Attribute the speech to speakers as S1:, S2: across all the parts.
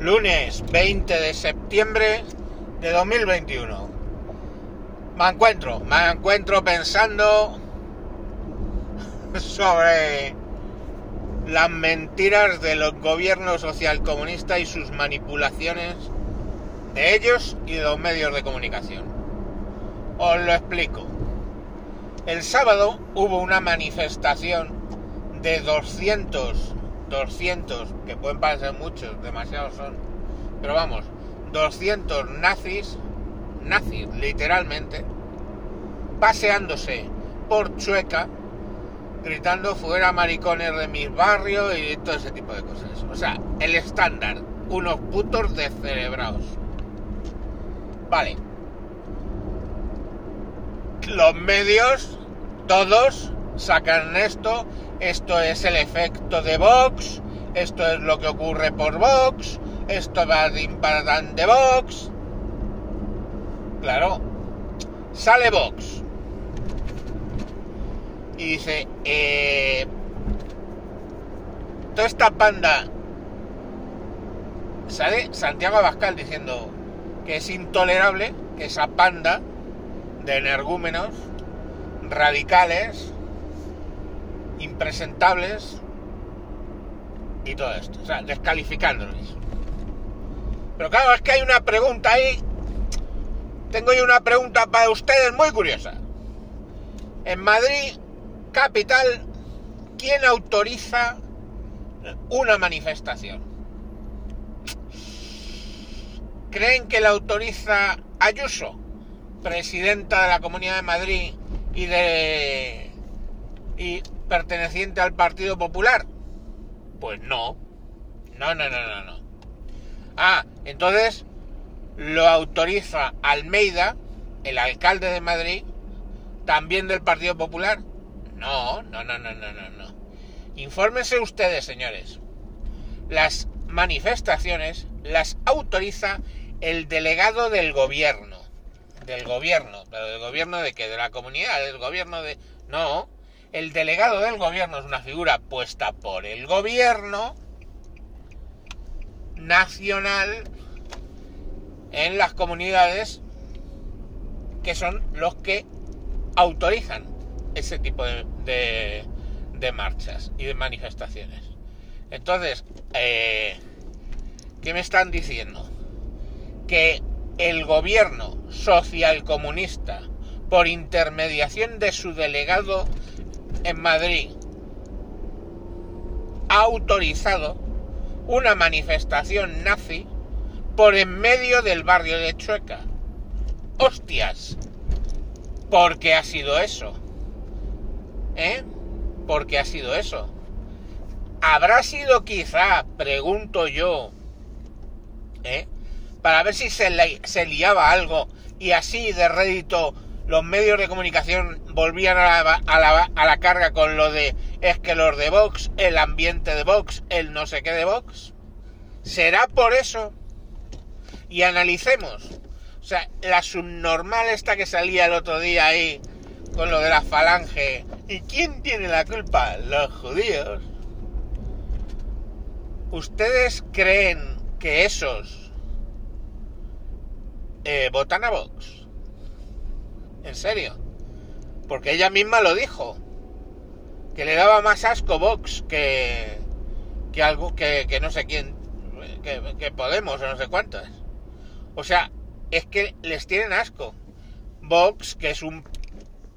S1: lunes 20 de septiembre de 2021. Me encuentro, me encuentro pensando sobre las mentiras de los gobiernos socialcomunistas y sus manipulaciones de ellos y de los medios de comunicación. Os lo explico. El sábado hubo una manifestación de 200, 200, que pueden parecer muchos, demasiados son, pero vamos, 200 nazis, nazis literalmente, paseándose por Chueca, gritando fuera maricones de mis barrios y todo ese tipo de cosas. O sea, el estándar, unos putos descerebrados. Vale. Los medios, todos, sacan esto. Esto es el efecto de Vox. Esto es lo que ocurre por Vox. Esto va de imparatan de Vox. Claro. Sale Vox. Y dice, eh, toda esta panda sale Santiago Abascal diciendo que es intolerable que esa panda de energúmenos radicales, impresentables y todo esto. O sea, descalificándolos. Pero claro, es que hay una pregunta ahí. Tengo yo una pregunta para ustedes muy curiosa. En Madrid, capital, ¿quién autoriza una manifestación? ¿Creen que la autoriza Ayuso, presidenta de la Comunidad de Madrid y de y perteneciente al Partido Popular? Pues no. No, no, no, no, no. Ah, entonces lo autoriza Almeida, el alcalde de Madrid, también del Partido Popular. No, no, no, no, no, no, no. Infórmense ustedes, señores. Las manifestaciones las autoriza el delegado del gobierno. Del gobierno. ¿Pero del gobierno de qué? ¿De la comunidad? ¿Del gobierno de...? No. El delegado del gobierno es una figura puesta por el gobierno nacional en las comunidades que son los que autorizan ese tipo de, de, marchas y de manifestaciones. Entonces, eh, ¿qué me están diciendo? Que el gobierno social comunista, por intermediación de su delegado en Madrid, ha autorizado una manifestación nazi por en medio del barrio de Chueca. ¡Hostias! ¿Por qué ha sido eso? ¿Eh? ¿Por qué ha sido eso? ¿Habrá sido quizá, pregunto yo, ¿eh? para ver si se, se liaba algo y así de rédito los medios de comunicación volvían a la, a, la, carga con lo de es que los de Vox, el ambiente de Vox, el no sé qué de Vox. ¿Será por eso? Y analicemos. O sea, la subnormal esta que salía el otro día ahí con lo de la falange. ¿Y quién tiene la culpa? Los judíos. ¿Ustedes creen que esos eh, votan a Vox? ¿En serio? Porque ella misma lo dijo. Que le daba más asco Vox que, que algo que, que no sé quién, que, Podemos o no sé cuántas. O sea, es que les tienen asco. Vox, que es un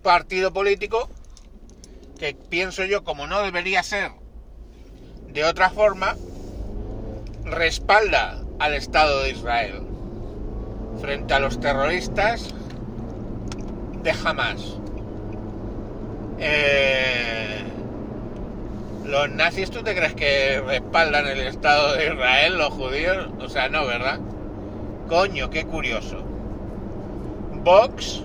S1: partido político que pienso yo como no debería ser de otra forma, respalda al Estado de Israel frente a los terroristas de Hamas. Eh, ¿Los nazis tú te crees que respaldan el Estado de Israel, los judíos? O sea, no, ¿verdad? Coño, qué curioso. Vox,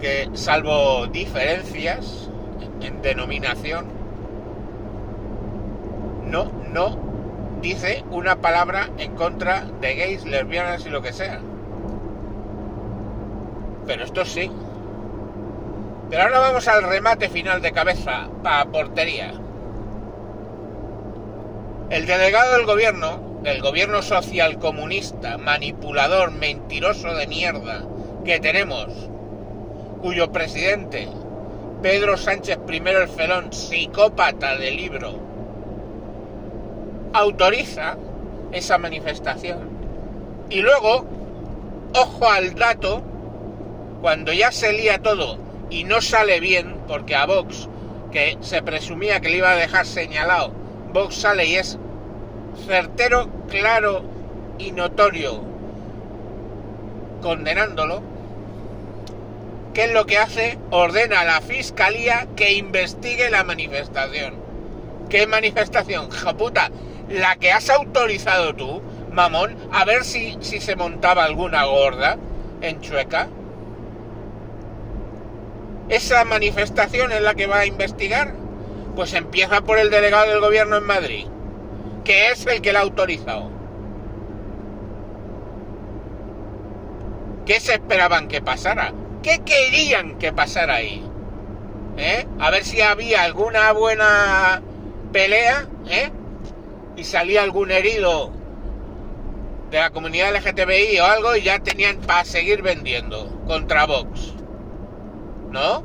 S1: que salvo diferencias en denominación, no, no dice una palabra en contra de gays, lesbianas y lo que sea. Pero esto sí. Pero ahora vamos al remate final de cabeza para portería. El delegado del gobierno del gobierno social comunista, manipulador, mentiroso de mierda que tenemos, cuyo presidente, Pedro Sánchez I el Felón, psicópata del libro, autoriza esa manifestación. Y luego, ojo al dato, cuando ya se lía todo y no sale bien, porque a Vox, que se presumía que le iba a dejar señalado, Vox sale y es certero, claro y notorio condenándolo, ¿qué es lo que hace? Ordena a la fiscalía que investigue la manifestación. ¿Qué manifestación? puta, la que has autorizado tú, mamón, a ver si, si se montaba alguna gorda en Chueca. ¿Esa manifestación es la que va a investigar? Pues empieza por el delegado del gobierno en Madrid que es el que la ha autorizado. ¿Qué se esperaban que pasara? ¿Qué querían que pasara ahí? ¿Eh? A ver si había alguna buena pelea, ¿eh? Y salía algún herido de la comunidad LGTBI o algo y ya tenían para seguir vendiendo contra Vox. ¿No?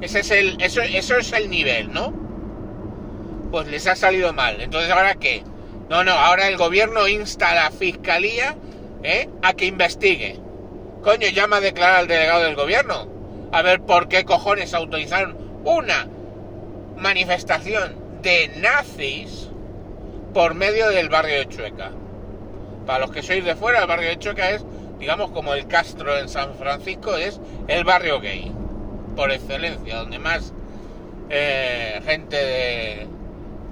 S1: Ese es el, eso, eso es el nivel, ¿no? pues les ha salido mal. Entonces, ¿ahora qué? No, no, ahora el gobierno insta a la fiscalía ¿eh? a que investigue. Coño, llama a declarar al delegado del gobierno. A ver por qué cojones autorizaron una manifestación de nazis por medio del barrio de Chueca. Para los que sois de fuera, el barrio de Chueca es, digamos, como el Castro en San Francisco, es el barrio gay, por excelencia, donde más eh, gente de,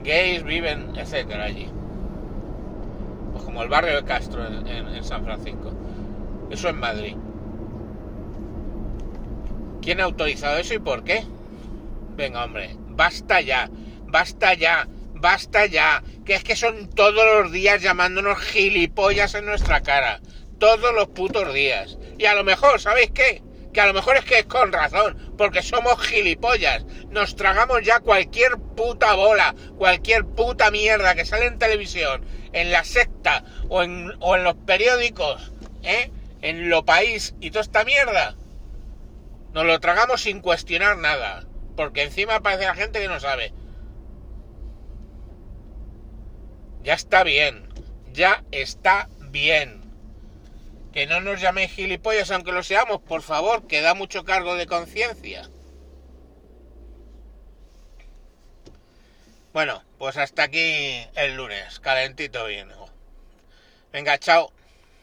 S1: gays viven, etcétera, allí. Pues como el barrio de Castro en, San Francisco. Eso en Madrid. ¿Quién ha autorizado eso y por qué? Venga, hombre, basta ya, basta ya, basta ya. Que es que son todos los días llamándonos gilipollas en nuestra cara. Todos los putos días. Y a lo mejor, ¿sabéis qué? que a lo mejor es que es con razón, porque somos gilipollas, nos tragamos ya cualquier puta bola, cualquier puta mierda que sale en televisión, en la secta o en, o en los periódicos, ¿eh? en lo país y toda esta mierda. Nos lo tragamos sin cuestionar nada, porque encima aparece la gente que no sabe. Ya está bien, ya está bien. Que no nos llaméis gilipollas aunque lo seamos, por favor, que da mucho cargo de conciencia. Bueno, pues hasta aquí el lunes, calentito bien. Venga, chao.